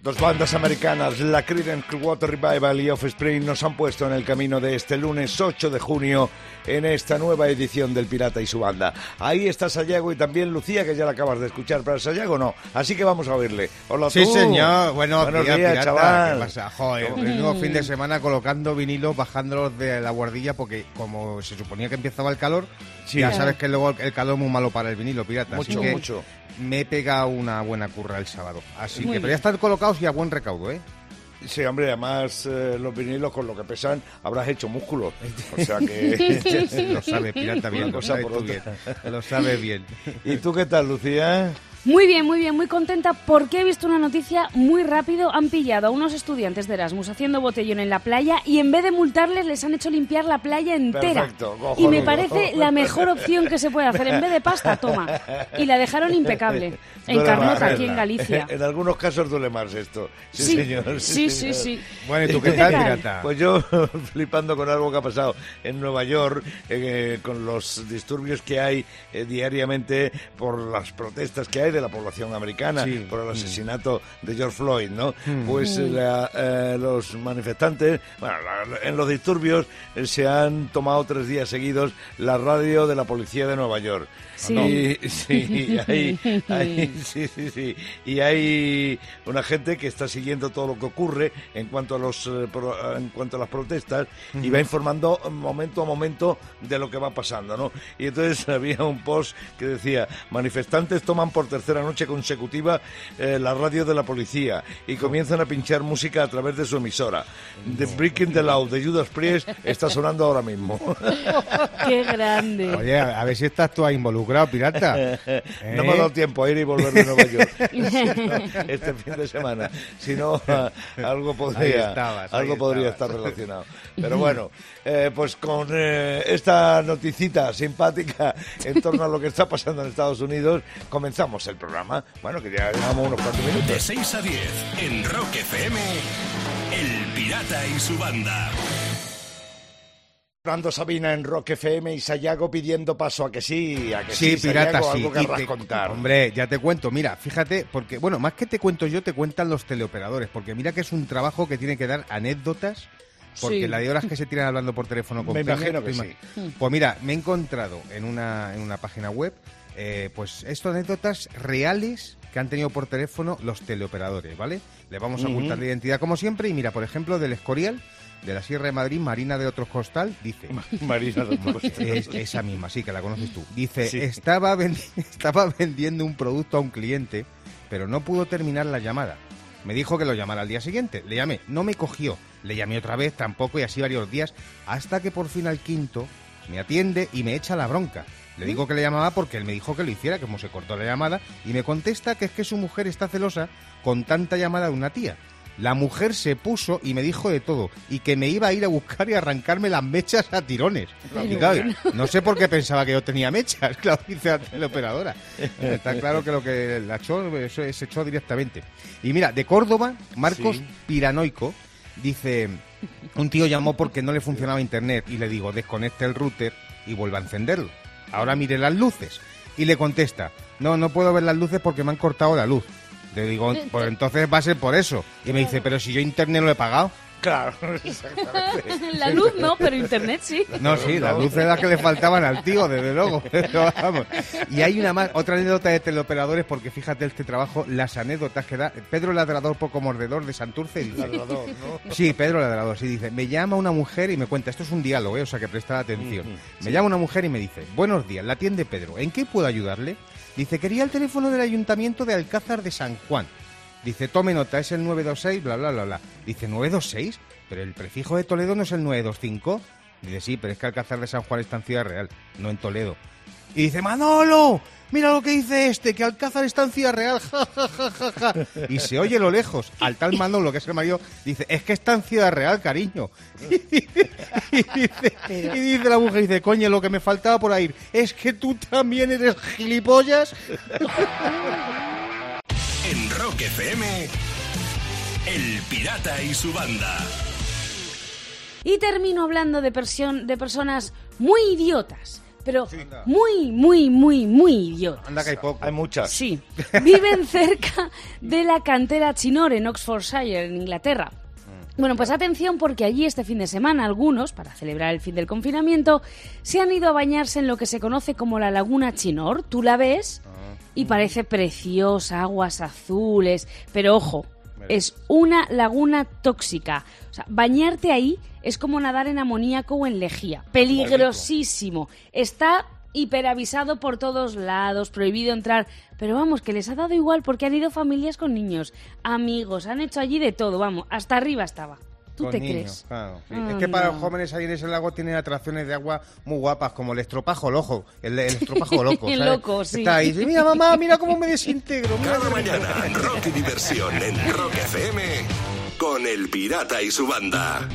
Dos bandas americanas, la Creedence Clearwater Revival y Offspring, nos han puesto en el camino de este lunes 8 de junio en esta nueva edición del Pirata y su banda. Ahí está Sayago y también Lucía, que ya la acabas de escuchar, pero Sayago no, así que vamos a oírle. Hola Sí, tú. señor. Bueno, Buenos día, días, pirata. chaval. ¿Qué pasa? Joder, el nuevo fin de semana colocando vinilos, bajándolos de la guardilla, porque como se suponía que empezaba el calor, Sí. ya sabes que luego el calor es muy malo para el vinilo, pirata. así Mucho, que mucho. Me he pegado una buena curra el sábado. Así Muy que, pero ya están colocados y a buen recaudo, ¿eh? Sí, hombre, además eh, los vinilos con lo que pesan habrás hecho músculo. O sea que... lo sabe, pirata, bien. Lo sabe por tú otra. bien. Lo sabe bien. ¿Y tú qué tal, Lucía? Muy bien, muy bien, muy contenta porque he visto una noticia muy rápido. Han pillado a unos estudiantes de Erasmus haciendo botellón en la playa y en vez de multarles les han hecho limpiar la playa entera. Perfecto, y me parece la mejor opción que se puede hacer. En vez de pasta, toma. Y la dejaron impecable. En Carnota, aquí en. Galicia. En algunos casos duele más esto. Sí, Sí, señor. sí, sí, señor. sí. Bueno, ¿y tú qué ¿Qué tal, tal? pirata? Pues yo flipando con algo que ha pasado en Nueva York, eh, con los disturbios que hay eh, diariamente por las protestas que hay de la población americana, Sí. por Mm. el asesinato de George Floyd, ¿no? Pues eh, la- eh, los manifestantes, bueno, la- en los disturbios eh, se han tomado tres días seguidos la radio de la policía de Nueva York. Sí. Y, sí, y hay, hay- sí, sí, sí. Y hay una gente que está siguiendo todo lo que ocurre en cuanto a los eh, pro- en cuanto a las protestas y va informando momento a momento de lo que va pasando, ¿no? Y entonces había un post que decía manifestantes toman por tercera noche consecutiva eh, la radio de la policía y comienzan a pinchar música a través de su emisora. The Breaking the Law de Judas Priest está sonando ahora mismo. Qué grande. Oye, a a ver si estás tú ahí involucrado, pirata. No me ha ¿Eh? dado tiempo a ir y volver de Nueva York este fin de semana. Si no, algo podría, estabas, algo podría estar relacionado. Pero bueno, eh, pues con eh, esta noticita simpática en torno a lo que está pasando en Estados Unidos, comenzamos el programa. Bueno, que ya llevamos unos cuantos De minutos. 6 a 10, en Rock FM, El Pirata y su banda. Fernando Sabina en Rock FM y Sayago pidiendo paso a que sí, a que Sí, sí, pirata, Sayago, sí. algo querrás te- contar. Hombre, ya te cuento. Mira, fíjate, porque, bueno, más que te cuento yo, te cuentan los teleoperadores. Porque mira que es un trabajo que tiene que dar anécdotas. Porque Sí. la de horas que se tiran hablando por teléfono con Me Peña, imagino que sí. ima- Pues mira, me he encontrado en una, en una página web, eh, pues estas anécdotas reales que han tenido por teléfono los teleoperadores, ¿vale? Le vamos a ocultar la identidad como siempre. Y mira, por ejemplo, del Escorial, de la Sierra de Madrid, Marina de Otros Costal, dice... Marina de Otros Es- esa misma, sí, que la conoces tú. Dice, Sí. estaba, vendi- estaba vendiendo un producto a un cliente, pero no pudo terminar la llamada. Me dijo que lo llamara al día siguiente. Le llamé, no me cogió. Le llamé otra vez, tampoco, y así varios días, hasta que por fin al quinto me atiende y me echa la bronca. Le digo que le llamaba porque él me dijo que lo hiciera, como se cortó la llamada, y me contesta que es que su mujer está celosa con tanta llamada de una tía. La mujer se puso y me dijo de todo, y que me iba a ir a buscar y arrancarme las mechas a tirones. Y claro, no sé por qué pensaba que yo tenía mechas, claro, dice la teleoperadora. Está claro que lo que la echó, se echó directamente. Y mira, de Córdoba, Marcos Sí. Piranoico dice, un tío llamó porque no le funcionaba internet y le digo, desconecte el router y vuelva a encenderlo. Ahora mire las luces. Y le contesta, no, no puedo ver las luces porque me han cortado la luz. Le digo, pues entonces va a ser por eso. Y me dice, pero si yo internet lo he pagado. Claro, exactamente. La luz no, pero internet sí. No, sí, las luces las que le faltaban al tío, desde luego. Pero vamos. Y hay una más, otra anécdota de teleoperadores, porque fíjate este trabajo, las anécdotas que da Pedro Ladrador Poco Mordedor de Santurce. Dice, Ladrador, ¿no? Sí, Pedro Ladrador, sí, dice, me llama una mujer y me cuenta, esto es un diálogo, ¿eh? o sea que presta atención. Me llama una mujer y me dice, buenos días, la atiende Pedro, ¿en qué puedo ayudarle? Dice, quería el teléfono del ayuntamiento de Alcázar de San Juan. Dice, tome nota, es el 926, bla, bla, bla, bla. Dice, ¿926? Pero el prefijo de Toledo no es el 925. Dice, sí, pero es que Alcázar de San Juan está en Ciudad Real, no en Toledo. Y dice, Manolo, mira lo que dice este, que Alcázar está en Ciudad Real, ja, ja, ja, ja, ja. Y se oye lo lejos, al tal Manolo, que es el marido, dice, es que está en Ciudad Real, cariño. Y dice, y dice, y dice la mujer, dice, coño, lo que me faltaba por ahí, es que tú también eres gilipollas. Rock FM, El Pirata y su banda. Y termino hablando de, personas muy idiotas. pero muy, muy, muy, muy idiota. Anda que hay poco. Hay muchas. Sí, viven cerca de la cantera Chinor en Oxfordshire, en Inglaterra. Bueno, pues atención porque allí este fin de semana algunos, para celebrar el fin del confinamiento, se han ido a bañarse en lo que se conoce como la laguna Chinor. Tú la ves y parece preciosa, aguas azules, pero ojo, es una laguna tóxica. O sea, bañarte ahí es como nadar en amoníaco o en lejía. Peligrosísimo. Está hiperavisado por todos lados, prohibido entrar. Pero vamos, que les ha dado igual porque han ido familias con niños, amigos, han hecho allí de todo, vamos, hasta arriba estaba. ¿Tú Con te niños, crees? claro, sí. Ay, es que para no. los jóvenes ahí en ese lago tienen atracciones de agua muy guapas, como el estropajo loco. El, el estropajo loco. El ¿sabes? loco, sí. Está ahí, dice, mira mamá, mira cómo me desintegro. mira Cada qué rico". mañana, rock y diversión en Rock FM con El Pirata y su banda.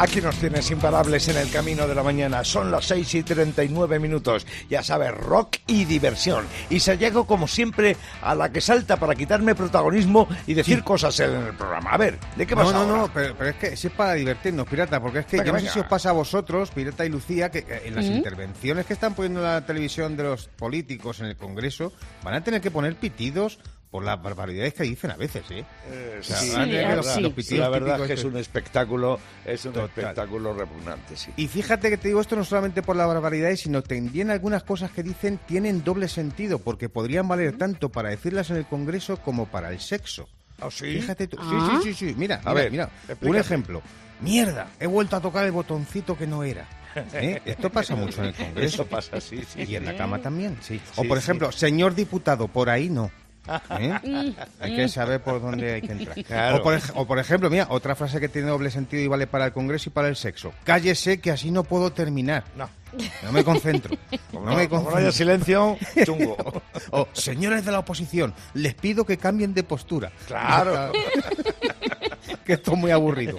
Aquí nos tienes imparables en el camino de la mañana. Son las 6 y 39 minutos. Ya sabes, rock y diversión. Y se llego, como siempre, a la que salta para quitarme protagonismo y decir cosas en el programa. A ver, ¿de qué No, pasa no, ahora? no, pero, pero es que si es para divertirnos, pirata, porque es que Venga, yo no sé si os pasa a vosotros, pirata y Lucía, que que en las intervenciones que están poniendo en la televisión de los políticos en el Congreso, van a tener que poner pitidos por las barbaridades que dicen a veces, ¿eh? Eh, O sea, sí, los- sí. los Sí, la verdad es que es un espectáculo, es un Total. espectáculo repugnante, sí. Y fíjate que te digo esto no solamente por las barbaridades, sino también algunas cosas que dicen tienen doble sentido, porque podrían valer tanto para decirlas en el Congreso como para el sexo. ¿Ah, sí? Fíjate tú. Ah. Sí, sí, sí, sí. Mira, A mira, ver, mira. Un ejemplo. Mierda, he vuelto a tocar el botoncito que no era. ¿Eh? Esto pasa mucho en el Congreso. Eso pasa, sí, sí. Y en la cama también, sí. O Sí, por sí. ejemplo, señor diputado, por ahí no. ¿Eh? Hay que saber por dónde hay que entrar. Claro. O, por, ej- o por ejemplo, mira, otra frase que tiene doble sentido y vale para el Congreso y para el sexo. Cállese que así no puedo terminar. No. No me concentro. Como No no, me como no concentro. haya silencio, chungo. O, señores de la oposición, les pido que cambien de postura. Claro. que esto es muy aburrido.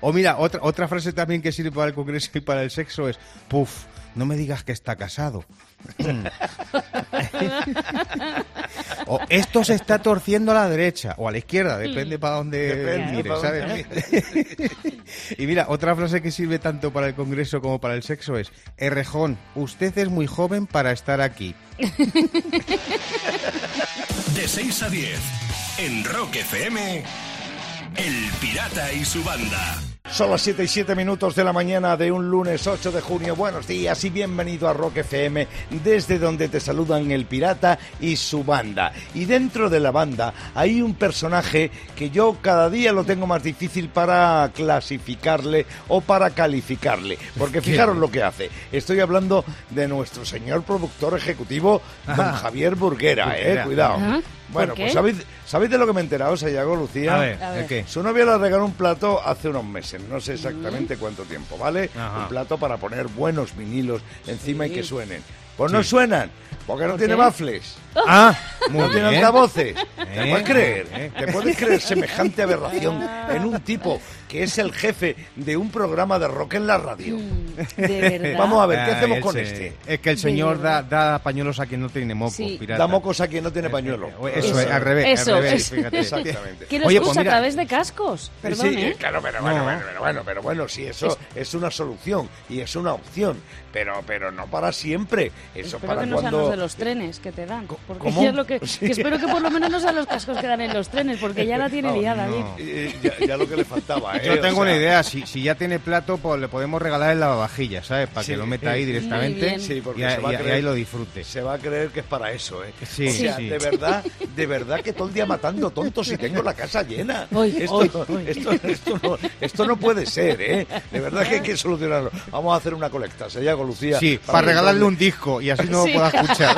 o mira, otra, otra frase también que sirve para el Congreso y para el sexo es, puf, no me digas que está casado. o esto se está torciendo a la derecha o a la izquierda, depende para dónde Depende mire, ¿sabes? dónde y mira, otra frase que sirve tanto para el Congreso como para el sexo es, Errejón, usted es muy joven para estar aquí. De 6 a 10 en Rock FM, El Pirata y su banda. Son las 7 y 7 minutos de la mañana de un lunes 8 de junio. Buenos días y bienvenido a Rock FM, desde donde te saludan el pirata y su banda. Y dentro de la banda hay un personaje que yo cada día lo tengo más difícil para clasificarle o para calificarle. Porque fijaros lo que hace. Estoy hablando de nuestro señor productor ejecutivo, don. Javier Burguera, eh. Cuidado. Ajá. Bueno, pues ¿sabéis, ¿sabéis de lo que me he enterado, Sayago, Lucía? A ver, A ver. ¿el qué? Su novia le regaló un plato hace unos meses, no sé exactamente cuánto tiempo, ¿vale? Ajá. Un plato para poner buenos vinilos encima y que suenen. Pues no suenan, porque no ¿Por tiene qué? baffles, Ah, muy no tiene bien. altavoces. ¿Te Eh, puedes creer? eh. ¿Te puedes creer semejante aberración en un tipo que es el jefe de un programa de rock en la radio? Mm, De verdad. Vamos a ver, ¿qué Ah, hacemos con se- este? Es que el señor da, da pañuelos a quien no tiene mocos, Sí. Da mocos a quien no tiene pañuelo. Eh, Eso, es, al revés. Eso, al revés, eso. fíjate. Exactamente. Que los Oye, usa pues a través de cascos. Perdón, sí, ¿eh? claro, pero bueno, No. bueno, pero bueno, pero bueno, sí, eso es una solución y es una opción, pero pero no para siempre. Eso Espero para que no sean cuando los de los trenes que te dan. Porque ¿Cómo? ya es lo que, Sí. que espero que por lo menos no sean los cascos que dan en los trenes, porque ya la tiene Oh, liada, no. David. Eh, ya, ya lo que le faltaba, ¿eh? Yo O tengo sea, una idea, si, si ya tiene plato, pues le podemos regalar el lavavajillas, ¿sabes? Para Sí. que lo meta ahí directamente. Sí, porque y, a- se va a y a- y creer- ahí lo disfrute. Se va a creer que es para eso, ¿eh? Sí, o sea, sí. de verdad, de verdad que todo el día matando tontos y tengo la casa llena. Esto. Esto, esto no, esto no puede ser, ¿eh? De verdad que hay que solucionarlo. Vamos a hacer una colecta, se llama Lucía. Sí, para regalarle un disco y así no Sí. lo pueda escuchar.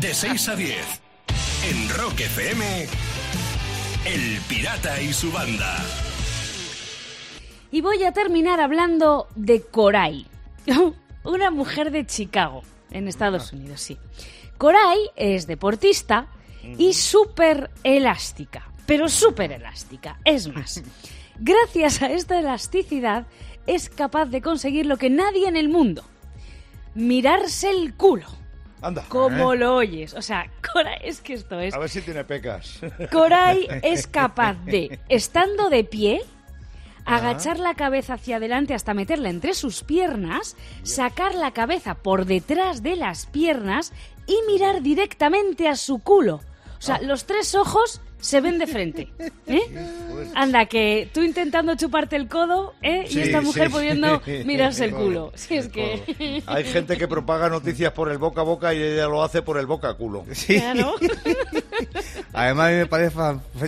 De 6 a 10 en Rock FM, El Pirata y su banda. Y voy a terminar hablando de Coray, una mujer de Chicago, en Estados Unidos, sí. Coray es deportista y súper elástica, pero súper elástica. Es más, gracias a esta elasticidad es capaz de conseguir lo que nadie en el mundo, mirarse el culo. Anda. Como lo oyes. O sea, Coray, es que esto es... A ver si tiene pecas. Coray es capaz de, estando de pie, agachar la cabeza hacia adelante hasta meterla entre sus piernas, sacar la cabeza por detrás de las piernas y mirar directamente a su culo. O sea, los tres ojos se ven de frente. ¿eh? Anda, que tú intentando chuparte el codo ¿eh? y esta mujer sí, pudiendo sí. mirarse el culo. Si es que... Hay gente que propaga noticias por el boca a boca y ella lo hace por el boca a culo. Claro. Además me parece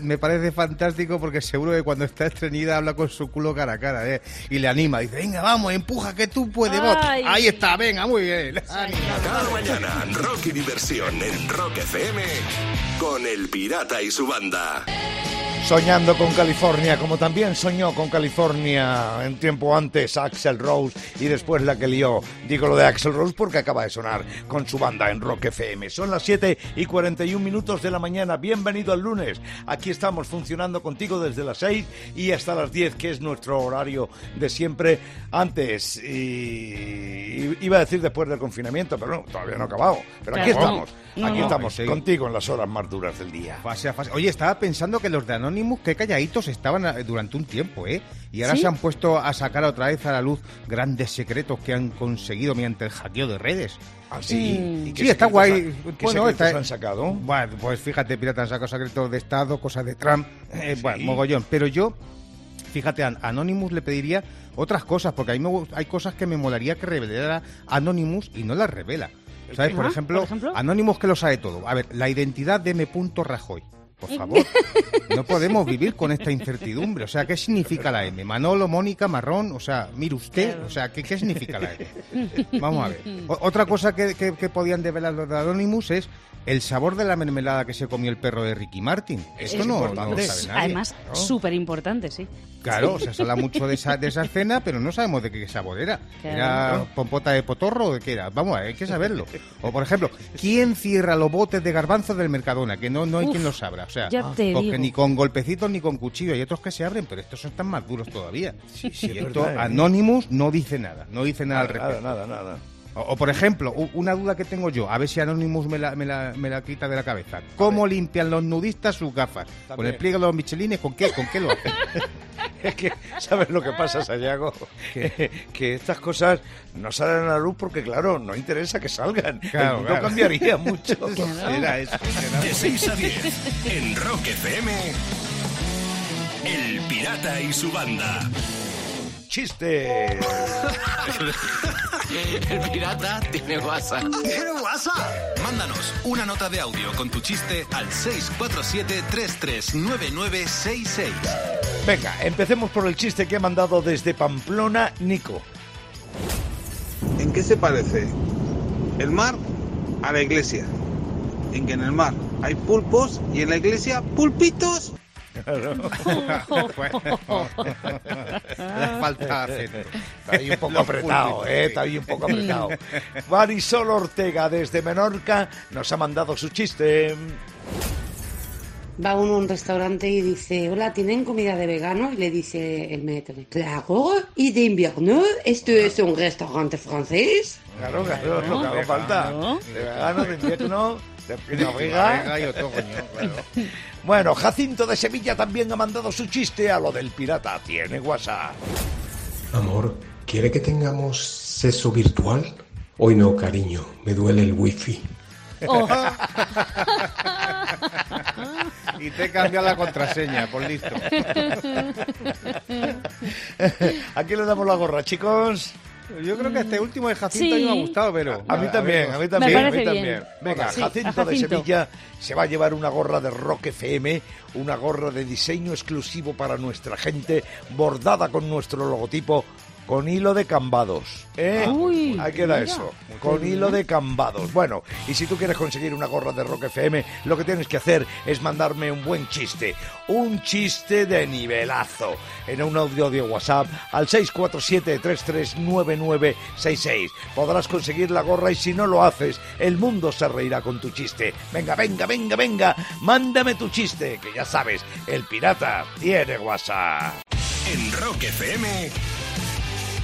me parece fantástico porque seguro que cuando está estreñida habla con su culo cara a cara ¿eh? y le anima. Dice, venga, vamos, empuja que tú puedes. vos". Ahí está, venga, muy bien. Cada mañana, rock y diversión en Rock FM con El Pirata y su banda. Banda. Soñando con California, como también soñó con California en tiempo antes Axel Rose y después la que lió. Digo lo de Axel Rose porque acaba de sonar con su banda en Rock FM. Son las 7 y 41 minutos de la mañana. Bienvenido al lunes. Aquí estamos funcionando contigo desde las 6 y hasta las 10, que es nuestro horario de siempre antes. Y iba a decir después del confinamiento, pero no, todavía no ha acabado. Pero aquí estamos, aquí no. estamos contigo en las horas más duras del día. Fase a fase. Oye, estaba pensando que los de Anonymous, qué calladitos estaban eh, durante un tiempo, ¿eh? Y ahora ¿Sí? se han puesto a sacar otra vez a la luz grandes secretos que han conseguido mediante el hackeo de redes. ¿Ah, sí? ¿Y qué Sí, está guay. ¿Qué Bueno, secretos está- han sacado? Bueno, pues fíjate, pirata, han sacado secretos de Estado, cosas de Trump, eh, Sí. bueno, mogollón. Pero yo, fíjate, a Anonymous le pediría otras cosas, porque a mí me hay cosas que me molaría que revelara Anonymous y no las revela. ¿Sabes? Por ejemplo, por ejemplo. Anonymous que lo sabe todo. A ver, la identidad de M. Rajoy. Por favor, no podemos vivir con esta incertidumbre. O sea, ¿qué significa la M? Manolo, Mónica, Marrón, o sea, mire usted, o sea, ¿qué, qué significa la M? Vamos a ver. O- otra cosa que, que- que podían develar los de Anonymous es el sabor de la mermelada que se comió el perro de Ricky Martin. Esto Es no, no lo sabe nadie. Además, ¿no? súper importante, sí. Claro, o sea, se habla mucho de esa, de esa cena, pero no sabemos de qué sabor era. ¿Era pompota de potorro o de qué era? Vamos, hay que saberlo. O, por ejemplo, ¿quién cierra los botes de garbanzos del Mercadona? Que no, no hay Uf, quien lo sabrá. O sea, ya te porque digo. ni con golpecitos ni con cuchillo. Hay otros que se abren, pero estos están más duros todavía. Sí, sí, y es esto, verdad, ¿eh? Anonymous no dice nada. No dice nada al respecto. nada, nada, nada. O, o, por ejemplo, una duda que tengo yo, a ver si Anonymous me la, me la, me la quita de la cabeza. ¿Cómo limpian los nudistas sus gafas? ¿Con También. el pliegue de los michelines? ¿Con qué, con qué lo hacen? Es que, ¿sabes lo que pasa, Sayago? Que estas cosas no salen a la luz porque, claro, no interesa que salgan. Claro, El mundo claro. cambiaría mucho. Era eso. era- De 6 a 10 en Rock FM. El Pirata y su banda. ¡Chiste! El pirata tiene WhatsApp. ¿Tiene WhatsApp? Mándanos una nota de audio con tu chiste al 647-339966. Venga, empecemos por el chiste que ha mandado desde Pamplona Nico. ¿En qué se parece el mar a la iglesia? En que en el mar hay pulpos y en la iglesia pulpitos. Falta. Está ahí un poco apretado, ¿eh? Está ahí un poco apretado. Marisol Ortega desde Menorca nos ha mandado su chiste. Va uno a un restaurante y dice, hola, ¿tienen comida de vegano? Y le dice el maître, claro, y de invierno, ¿esto es un restaurante francés? Claro, claro, lo que haga falta. De vegano, de invierno, de primavera. Venga, y otoño, claro. Bueno, Jacinto de Sevilla también ha mandado su chiste a lo del pirata. Tiene WhatsApp. Amor, ¿quiere que tengamos sexo virtual? Hoy no, cariño, me duele el wifi. Oh, Y te cambia la contraseña, por listo. Aquí le damos la gorra, chicos. Yo creo que este último de Jacinto a mí me ha Sí. gustado, pero... A mí también, a mí también, Me a mí también. bien. Venga, Sí, Jacinto, Jacinto. de Sevilla se va a llevar una gorra de Rock FM, una gorra de diseño exclusivo para nuestra gente, bordada con nuestro logotipo, con hilo de cambados. ¿eh? Uy, Ahí queda mira. eso, con hilo de cambados. Bueno, y si tú quieres conseguir una gorra de Rock FM, lo que tienes que hacer es mandarme un buen chiste, un chiste de nivelazo, en un audio de WhatsApp al 647-339966. Podrás conseguir la gorra y si no lo haces, el mundo se reirá con tu chiste. Venga, venga, venga, venga, mándame tu chiste, que ya sabes, el pirata tiene WhatsApp. En Rock FM.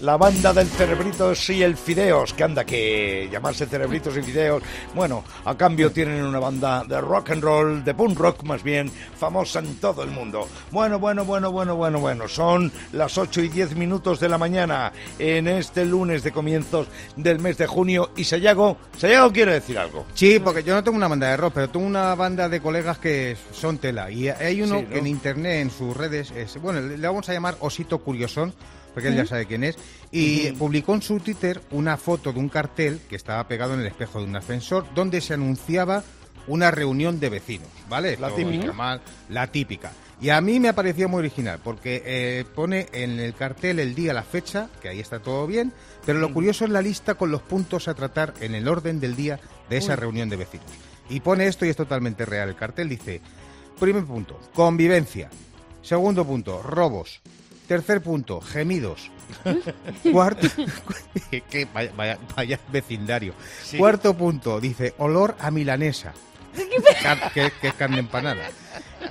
La banda del Cerebritos y el Fideos, que anda que llamarse Cerebritos y Fideos, bueno, a cambio tienen una banda de rock and roll, de punk rock más bien, famosa en todo el mundo. Bueno, bueno, bueno, bueno, bueno, bueno, son las 8 y 10 minutos de la mañana en este lunes de comienzos del mes de junio y Sayago, Sayago quiere decir algo. Sí, porque yo no tengo una banda de rock, pero tengo una banda de colegas que son tela. Y hay uno Sí, ¿no? que en internet, en sus redes, es- bueno, le vamos a llamar Osito Curiosón, porque él ya sabe quién es, y publicó en su Twitter una foto de un cartel que estaba pegado en el espejo de un ascensor, donde se anunciaba una reunión de vecinos, ¿vale? La típica. normal, la típica. Y a mí me ha parecido muy original, porque eh, pone en el cartel el día, la fecha, que ahí está todo bien, pero lo curioso es la lista con los puntos a tratar en el orden del día de esa reunión de vecinos. Y pone esto y es totalmente real. El cartel dice, primer punto, convivencia. Segundo punto, robos. Tercer punto, gemidos. Cuarto, que vaya, vaya- vaya vecindario. Cuarto punto, dice, olor a milanesa. Que, que es carne empanada.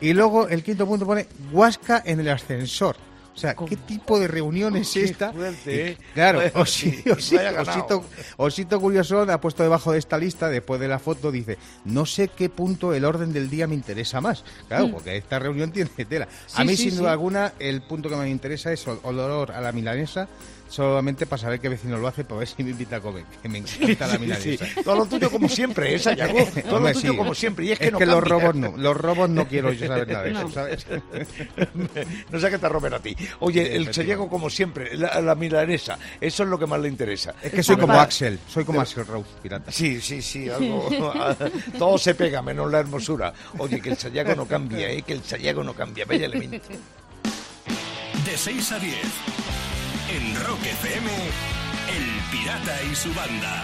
Y luego el quinto punto pone guasca en el ascensor. O sea, ¿qué tipo de reunión es esta? fuerte, ¿eh? Claro. Osito, Osito Curioso ha puesto debajo de esta lista, después de la foto, dice, no sé qué punto el orden del día me interesa más. Claro, porque esta reunión tiene tela. a Sí, mí, sí, sin sí. duda alguna, el punto que me interesa es ol- olor a la milanesa, solamente para saber qué vecino lo hace, para ver si me invita a comer, que me encanta la milanesa. Todo lo tuyo como siempre, ¿eh, Sayago? Todo lo tuyo como siempre. Y es que, no los robos no, los robos no quiero yo saber nada de eso, No. ¿sabes? no sé qué te roben a ti. Oye, el. Sayago como siempre, la, la milanesa, eso es lo que más le interesa. Es que soy como. Axel, soy como Axel Rose, pirata. Sí, sí, sí, algo, todo se pega menos la hermosura. Oye, que el Sayago no cambia, ¿eh? que el Sayago no cambia, vaya elemento. De 6 a 10. En Rock FM, El Pirata y su banda.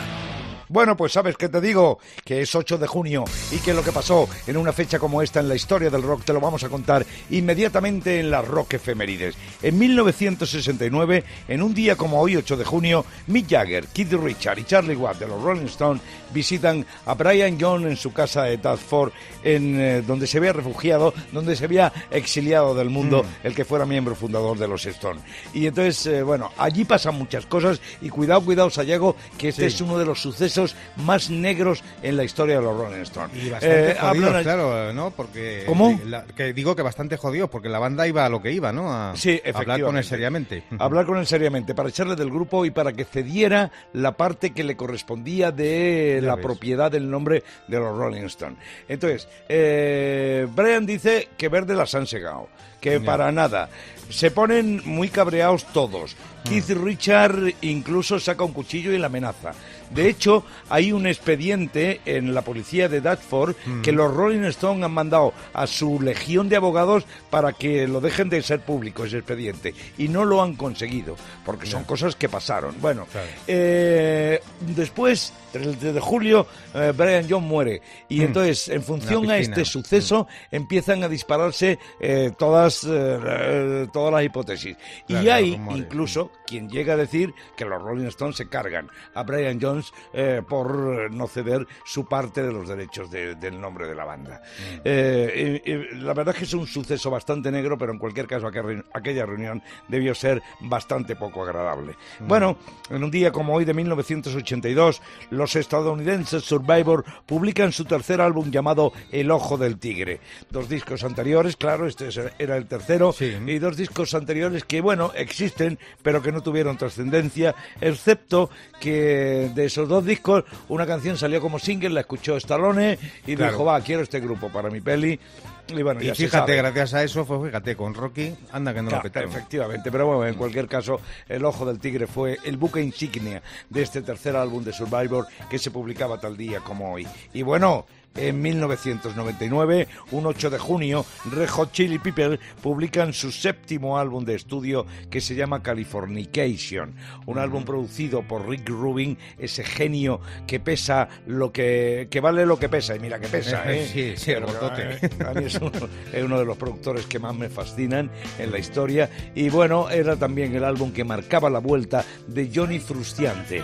Bueno, pues sabes que te digo que es 8 de junio y que lo que pasó en una fecha como esta en la historia del rock te lo vamos a contar inmediatamente en las Rock Efemérides. En 1969, en un día como hoy, 8 de junio, Mick Jagger, Keith Richard y Charlie Watt de los Rolling Stones visitan a Brian John en su casa de Tadford, en eh, donde se había refugiado, donde se había exiliado del mundo el que fuera miembro fundador de los Stones. Y entonces, eh, bueno, allí pasan muchas cosas y cuidado, cuidado, Sayago, que este Sí. es uno de los sucesos más negros en la historia de los Rolling Stones. Y bastante Eh, jodidos, hablan- claro, ¿no? Porque... ¿Cómo? la- que digo que bastante jodidos, porque la banda iba a lo que iba, ¿no? A Sí, a hablar con él seriamente. Hablar con él seriamente, para echarle del grupo y para que cediera la parte que le correspondía de Ya la ves. propiedad del nombre de los Rolling Stones. Entonces, eh, Brian dice que verde las han segado, que Ya. para nada. Se ponen muy cabreados todos. Mm. Keith Richard incluso saca un cuchillo y la amenaza. De hecho, hay un expediente en la policía de Dartford Mm. que los Rolling Stones han mandado a su legión de abogados para que lo dejen de ser público ese expediente. Y no lo han conseguido, porque son cosas que pasaron. Bueno, Claro. eh, después, el 3 de julio, eh, Brian John muere. Y entonces, en función a este suceso, empiezan a dispararse eh, todas, eh, eh, todas las hipótesis. Claro, y hay rumores. incluso quien llega a decir que los Rolling Stones se cargan a Brian Jones eh, por no ceder su parte de los derechos de- del nombre de la banda. Eh, y- y la verdad es que es un suceso bastante negro, pero en cualquier caso aquella, aquella reunión debió ser bastante poco agradable. Bueno, en un día como hoy de 1982, los estadounidenses Survivor publican su tercer álbum llamado El Ojo del Tigre. Dos discos anteriores, claro, este es- era el tercero, Sí. y dos discos anteriores que, bueno, existen, pero que no tuvieron trascendencia, excepto que de esos dos discos una canción salió como single, la escuchó Stallone y Claro. dijo, va, quiero este grupo para mi peli. Y bueno, Y ya se fíjate, gracias a eso, fue, fíjate, con Rocky, anda que no Claro, lo petaron. efectivamente, pero bueno, en cualquier caso, El Ojo del Tigre fue el buque insignia de este tercer álbum de Survivor que se publicaba tal día como hoy. Y bueno, en 1999, un 8 de junio, Red Hot Chili Peppers publican su séptimo álbum de estudio que se llama Californication, un álbum producido por Rick Rubin, ese genio que pesa lo que, que vale lo que pesa, y mira que pesa, ¿eh? Sí, sí, el eh, a mí es uno, es uno de los productores que más me fascinan en la historia. Y bueno, era también el álbum que marcaba la vuelta de Johnny Frustiante.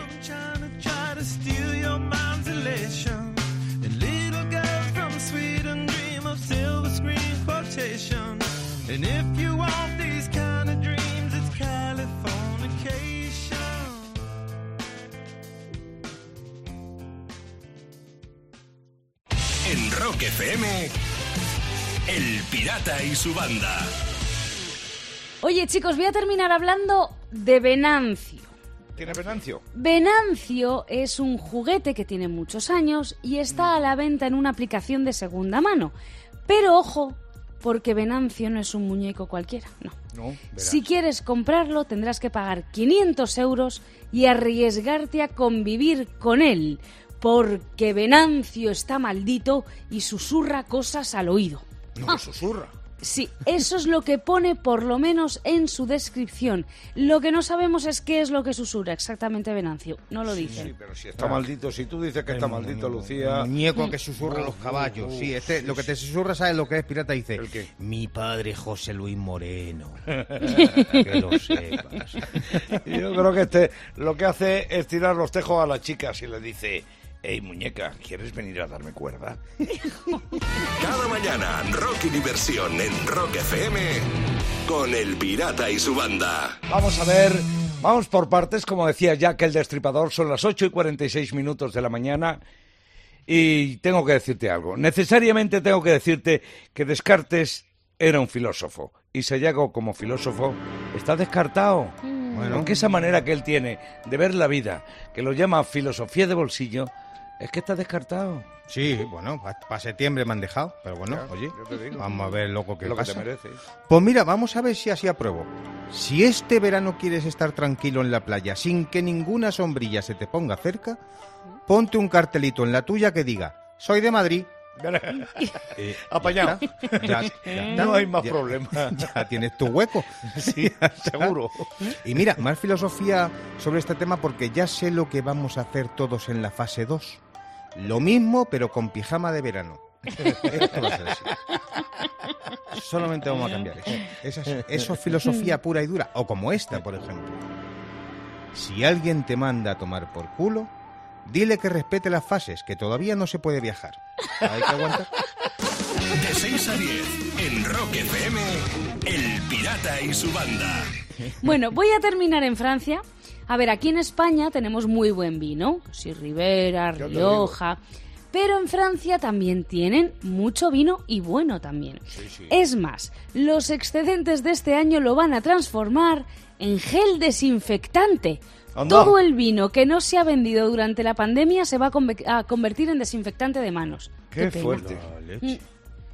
Rock FM, El Pirata y su banda. Oye, chicos, voy a terminar hablando de Venancio. ¿Tiene Venancio? Venancio es un juguete que tiene muchos años y está a la venta en una aplicación de segunda mano. Pero ojo, porque Venancio no es un muñeco cualquiera, no. No, Si quieres comprarlo tendrás que pagar 500 euros y arriesgarte a convivir con él, porque Venancio está maldito y susurra cosas al oído. No me susurra. Sí, eso es lo que pone por lo menos en su descripción. Lo que no sabemos es qué es lo que susurra exactamente Venancio. No lo dicen. Sí, pero si está maldito, si tú dices que está maldito, Lucía... El muñeco que susurra los caballos. Sí, este, lo que te susurra, ¿sabes lo que es pirata? Dice, ¿El qué? mi padre José Luis Moreno. que lo sepas. Yo creo que este lo que hace es tirar los tejos a las chicas y le dice... Hey, muñeca, ¿quieres venir a darme cuerda? Cada mañana, rock y diversión en Rock FM con El Pirata y su banda. Vamos a ver, vamos por partes, como decía Jack el Destripador, son las 8 y 46 minutos de la mañana y tengo que decirte algo. Necesariamente tengo que decirte que Descartes era un filósofo y Sayago como filósofo está descartado. Bueno, que esa manera que él tiene de ver la vida, que lo llama filosofía de bolsillo, es que está descartado. Sí, bueno, para septiembre me han dejado, pero bueno, Ya, oye, vamos a ver qué lo que pasa. te mereces. Pues mira, vamos a ver si así apruebo. Si este verano quieres estar tranquilo en la playa sin que ninguna sombrilla se te ponga cerca, ponte un cartelito en la tuya que diga, soy de Madrid. Eh, Apañado. ya está, ya- ya está. No hay más Ya- problema. Ya tienes tu hueco. Sí, seguro. Y mira, más filosofía sobre este tema porque ya sé lo que vamos a hacer todos en la fase 2. Lo mismo, pero con pijama de verano. Esto va a ser así. Solamente vamos a cambiar eso. Esa es- eso es filosofía pura y dura. O como esta, por ejemplo. Si alguien te manda a tomar por culo, dile que respete las fases, que todavía no se puede viajar. Hay que aguantar. De 6 a 10 en Rock FM, El Pirata y su banda. Bueno, voy a terminar en Francia. A ver, aquí en España tenemos muy buen vino, sí, Ribera, Rioja, pero en Francia también tienen mucho vino y bueno también. Es más, los excedentes de este año lo van a transformar en gel desinfectante. Anda. Todo el vino que no se ha vendido durante la pandemia se va a, conve- a convertir en desinfectante de manos. Qué fuerte. Mm.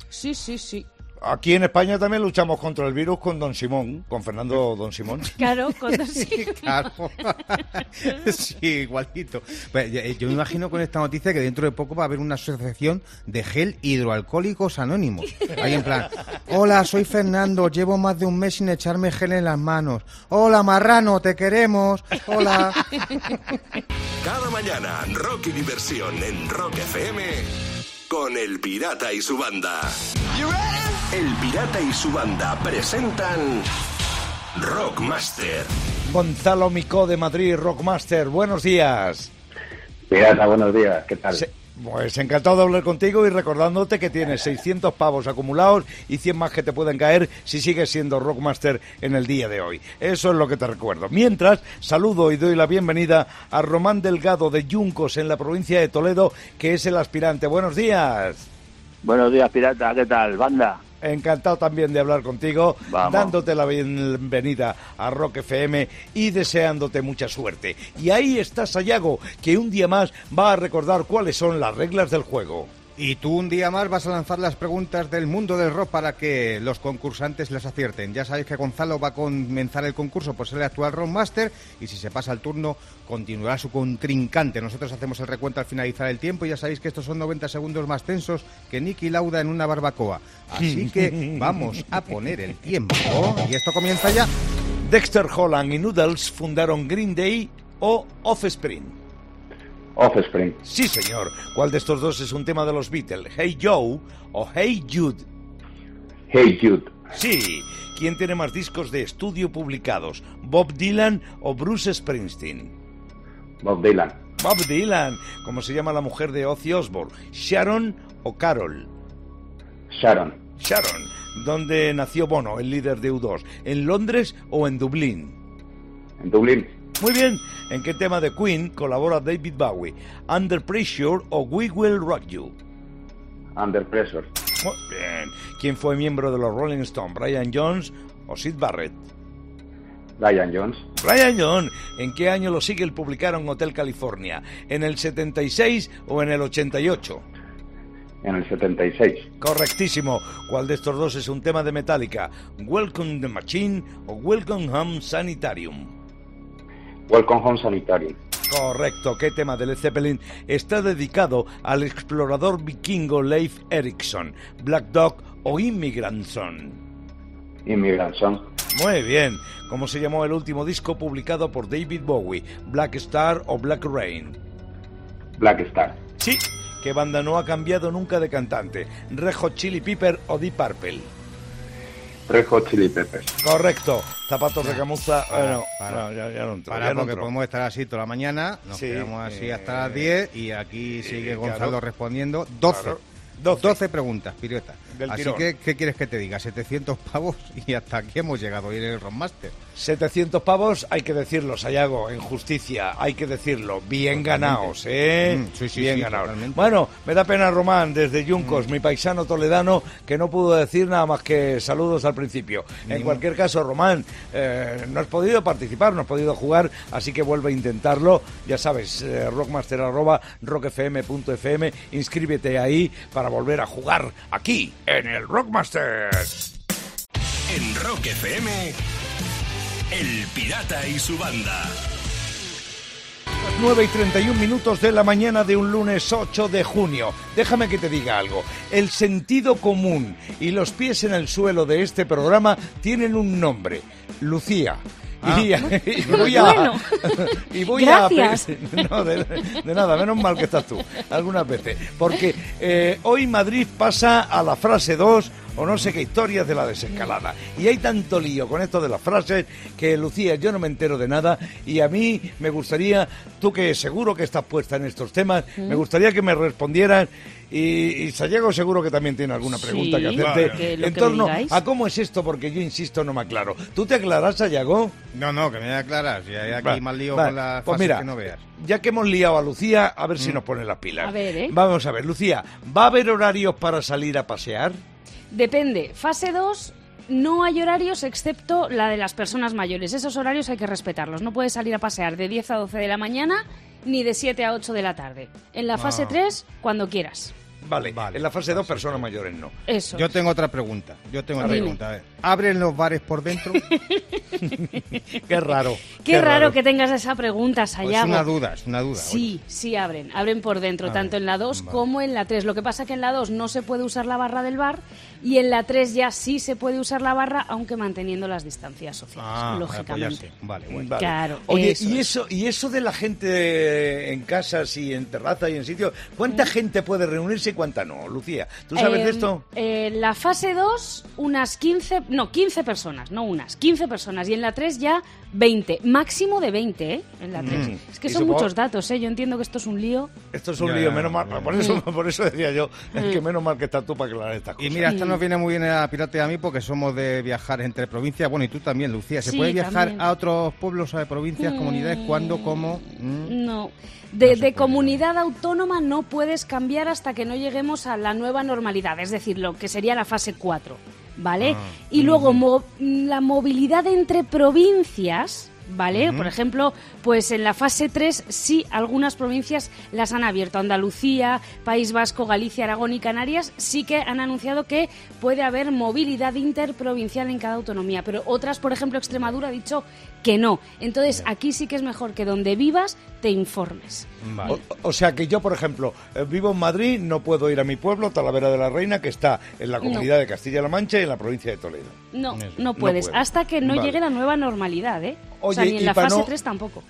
Sí, sí, sí. Aquí en España también luchamos contra el virus con Don Simón, con Fernando Don Simón. Claro, cosas así. Claro. sí, igualito. Pues, yo- Yo me imagino con esta noticia que dentro de poco va a haber una asociación de gel hidroalcohólicos anónimos. Ahí en plan, hola, soy Fernando, llevo más de un mes sin echarme gel en las manos. Hola, marrano, te queremos. Hola. Cada mañana, rock y diversión en Rock FM con El Pirata y su banda. El Pirata y su banda presentan Rockmaster. Gonzalo Micó de Madrid, Rockmaster, buenos días. Pirata, buenos días, ¿qué tal? Se- Pues encantado de hablar contigo y recordándote que tienes 600 pavos acumulados y 100 más que te pueden caer si sigues siendo Rockmaster en el día de hoy. Eso es lo que te recuerdo. Mientras, saludo y doy la bienvenida a Román Delgado de Yuncos en la provincia de Toledo, que es el aspirante. Buenos días. Buenos días, Pirata, ¿qué tal? Banda. Encantado también de hablar contigo, Vamos. dándote la bienvenida a Rock FM y deseándote mucha suerte. Y ahí está Sayago, que un día más va a recordar cuáles son las reglas del juego. Y tú un día más vas a lanzar las preguntas del mundo del rock para que los concursantes las acierten. Ya sabéis que Gonzalo va a comenzar el concurso por ser el actual Rockmaster y si se pasa el turno continuará su contrincante. Nosotros hacemos el recuento al finalizar el tiempo y ya sabéis que estos son 90 segundos más tensos que Nicky Lauda en una barbacoa. Así que vamos a poner el tiempo y esto comienza ya. Dexter Holland y Noodles fundaron Green Day o Offspring. Offspring. Sí, señor. ¿Cuál de estos dos es un tema de los Beatles? Hey Joe o Hey Jude. Hey Jude. Sí. ¿Quién tiene más discos de estudio publicados? ¿Bob Dylan o Bruce Springsteen? Bob Dylan. Bob Dylan. ¿Cómo se llama la mujer de Ozzy Osbourne? ¿Sharon o Carol? Sharon. Sharon. ¿Dónde nació Bono, el líder de U2? ¿En Londres o en Dublín? En Dublín. Muy bien. ¿En qué tema de Queen colabora David Bowie? ¿Under Pressure o We Will Rock You? Under Pressure. Muy bien. ¿Quién fue miembro de los Rolling Stones? ¿Brian Jones o Sid Barrett? Brian Jones. Brian Jones. ¿En qué año los Eagles publicaron Hotel California? ¿En el 76 o en el 88? En el 76. Correctísimo. ¿Cuál de estos dos es un tema de Metallica? ¿Welcome the Machine o Welcome Home Sanitarium? Welcome Home Sanitarium. Correcto. ¿Qué tema de Led Zeppelin está dedicado al explorador vikingo Leif Erikson? ¿Black Dog o Immigrant Son? Immigrant. Muy bien. ¿Cómo se llamó el último disco publicado por David Bowie? ¿Black Star o Black Rain? Black Star. Sí. ¿Qué banda no ha cambiado nunca de cantante? ¿Red Hot Chili Pepper o Deep Purple? Red Hot Chili Peppers. Correcto. Zapatos de camuza. bueno, para. no, ya, ya no entró, Para, ya no porque entró. podemos estar así toda la mañana, nos Sí, quedamos así eh, hasta las 10 y aquí sigue claro. Gonzalo respondiendo 12. Claro. 12. 12. preguntas, Pireta. Del Así tirón. que, ¿qué quieres que te diga? 700 pavos y hasta aquí hemos llegado hoy en el Rockmaster. 700 pavos, hay que decirlo, Sayago, en justicia, hay que decirlo, bien ganados, ¿eh? Mm, sí, sí, bien sí, ganados. totalmente. Bueno, me da pena Román, desde Yuncos, mi paisano toledano, que no pudo decir nada más que saludos al principio. En cualquier caso, Román, eh, no has podido participar, no has podido jugar, así que vuelve a intentarlo. Ya sabes, eh, rockmaster arroba rockfm.fm, inscríbete ahí para volver a jugar aquí, en el Rockmaster. En Rock FM, El Pirata y su banda. 9 y 31 minutos de la mañana de un lunes 8 de junio. Déjame que te diga algo. El sentido común y los pies en el suelo de este programa tienen un nombre. Lucía. Ah. Y, y voy a, Bueno. y voy Gracias. a no, de, de nada, menos mal que estás tú, algunas veces. Porque eh, hoy Madrid pasa a la frase 2 o no sé qué historias de la desescalada. Y hay tanto lío con esto de las frases que, Lucía, yo no me entero de nada y a mí me gustaría, tú que seguro que estás puesta en estos temas, me gustaría que me respondieran y, y Sayago seguro que también tiene alguna pregunta que Sí, hacerte que en que torno a cómo es esto, porque yo insisto, no me aclaro. ¿Tú te aclaras, Sayago? No, no, que me voy a aclarar. Si hay aquí Va, más lío va. con las Pues mira, que no veas. Ya que hemos liado a Lucía, a ver si nos pone las pilas. A ver, ¿eh? Vamos a ver, Lucía, ¿va a haber horarios para salir a pasear? Depende. Fase 2, no hay horarios excepto la de las personas mayores. Esos horarios hay que respetarlos. No puedes salir a pasear de 10 a 12 de la mañana ni de 7 a 8 de la tarde. En la fase Ah. 3, cuando quieras. Vale, Vale, en la fase 2 personas mayores no. Eso. Yo tengo otra pregunta. Yo tengo otra pregunta. A ver, ¿abren los bares por dentro? Qué raro. Qué, raro, que tengas esa pregunta, Pues Sayago. es una duda, es una duda. Sí, sí abren. Abren por dentro, A tanto ver, en la 2 vale. como en la 3. Lo que pasa que en la 2 no se puede usar la barra del bar y en la 3 ya sí se puede usar la barra, aunque manteniendo las distancias sociales, Ah, lógicamente. pues sé. Vale, bueno. Vale. Claro, Oye, eso y es. eso, y eso de la gente en casas y en terraza y en sitios, ¿cuánta gente puede reunirse y cuánta no, Lucía? ¿Tú sabes Eh, de esto? eh, la fase 2, unas 15, no, 15 personas, no unas, 15 personas. Y en la 3 ya 20, máximo de 20, ¿eh? En la 3. Mm. Es que son supongo- muchos datos, ¿eh? Yo entiendo que esto es un lío. Esto es un Ya, lío, menos mal. Por eso, por eso decía yo, que menos mal que estás tú para aclarar estas cosas. Y mira, esto nos viene muy bien a Pirate y a mí porque somos de viajar entre provincias. Bueno, y tú también, Lucía. ¿Se Sí, puede viajar también. a otros pueblos, a provincias, Mm. comunidades? ¿Cuándo? ¿Cómo? Mm. No. De, comunidad autónoma no puedes cambiar hasta que no lleguemos a la nueva normalidad, es decir, lo que sería la fase 4, ¿vale? Ah, y luego mo- la movilidad entre provincias, ¿vale? Por ejemplo, pues en la fase 3 sí algunas provincias las han abierto. Andalucía, País Vasco, Galicia, Aragón y Canarias sí que han anunciado que puede haber movilidad interprovincial en cada autonomía, pero otras, por ejemplo, Extremadura ha dicho que no. Entonces, aquí sí que es mejor que donde vivas te informes. Vale. O, o sea que yo, por ejemplo, eh, vivo en Madrid, no puedo ir a mi pueblo, Talavera de la Reina, que está en la comunidad de Castilla-La Mancha y en la provincia de Toledo. No, Eso. no puedes, hasta que no Vale. llegue la nueva normalidad, ¿eh? O sea, Oye, ni y en la fase no- 3 tampoco.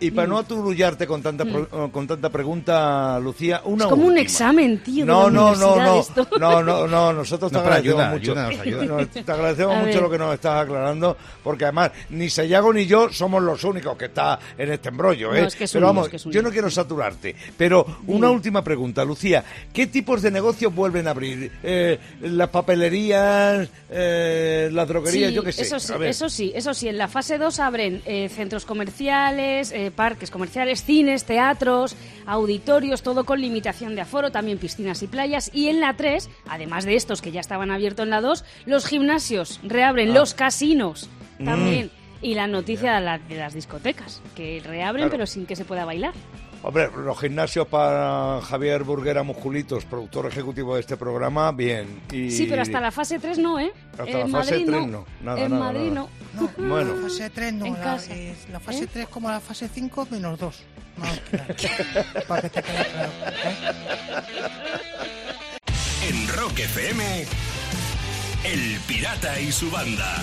Y para no aturullarte con tanta, pro- con tanta pregunta, Lucía, una Es como un examen, tío, de No, la no, no, no, esto. no, no, no, nosotros te agradecemos ayuda, mucho. ayuda, nos ayuda. No, te agradecemos A mucho lo que nos estás aclarando, porque además ni Sayago ni yo somos los únicos que está en este embrollo, ¿eh? No, es que pero vamos, es que es un yo no quiero saturarte, pero una última pregunta, Lucía, ¿qué tipos de negocios vuelven a abrir? Eh, las papelerías, eh, las droguerías, Sí, yo qué sé. Eso sí, A ver. eso sí, eso sí, en la fase 2 abren eh, centros comerciales, eh, parques comerciales, cines, teatros, auditorios, todo con limitación de aforo, también piscinas y playas. Y en la 3, además de estos que ya estaban abiertos en la 2, los gimnasios reabren, los casinos también. Y la noticia de, la- de las discotecas, que reabren Claro. pero sin que se pueda bailar. Hombre, los gimnasios para Javier Burguera Musculitos, productor ejecutivo de este programa, bien. Y... Sí, pero hasta la fase 3 no, ¿eh? Hasta en la fase Madrid 3 no. no. Nada, en nada, Madrid nada. no. Bueno. La fase 3 no, En la, casa. eh, la fase ¿Eh? 3 como la fase 5 menos 2. Para que te quede claro. ¿eh? En Rock FM, El Pirata y su banda.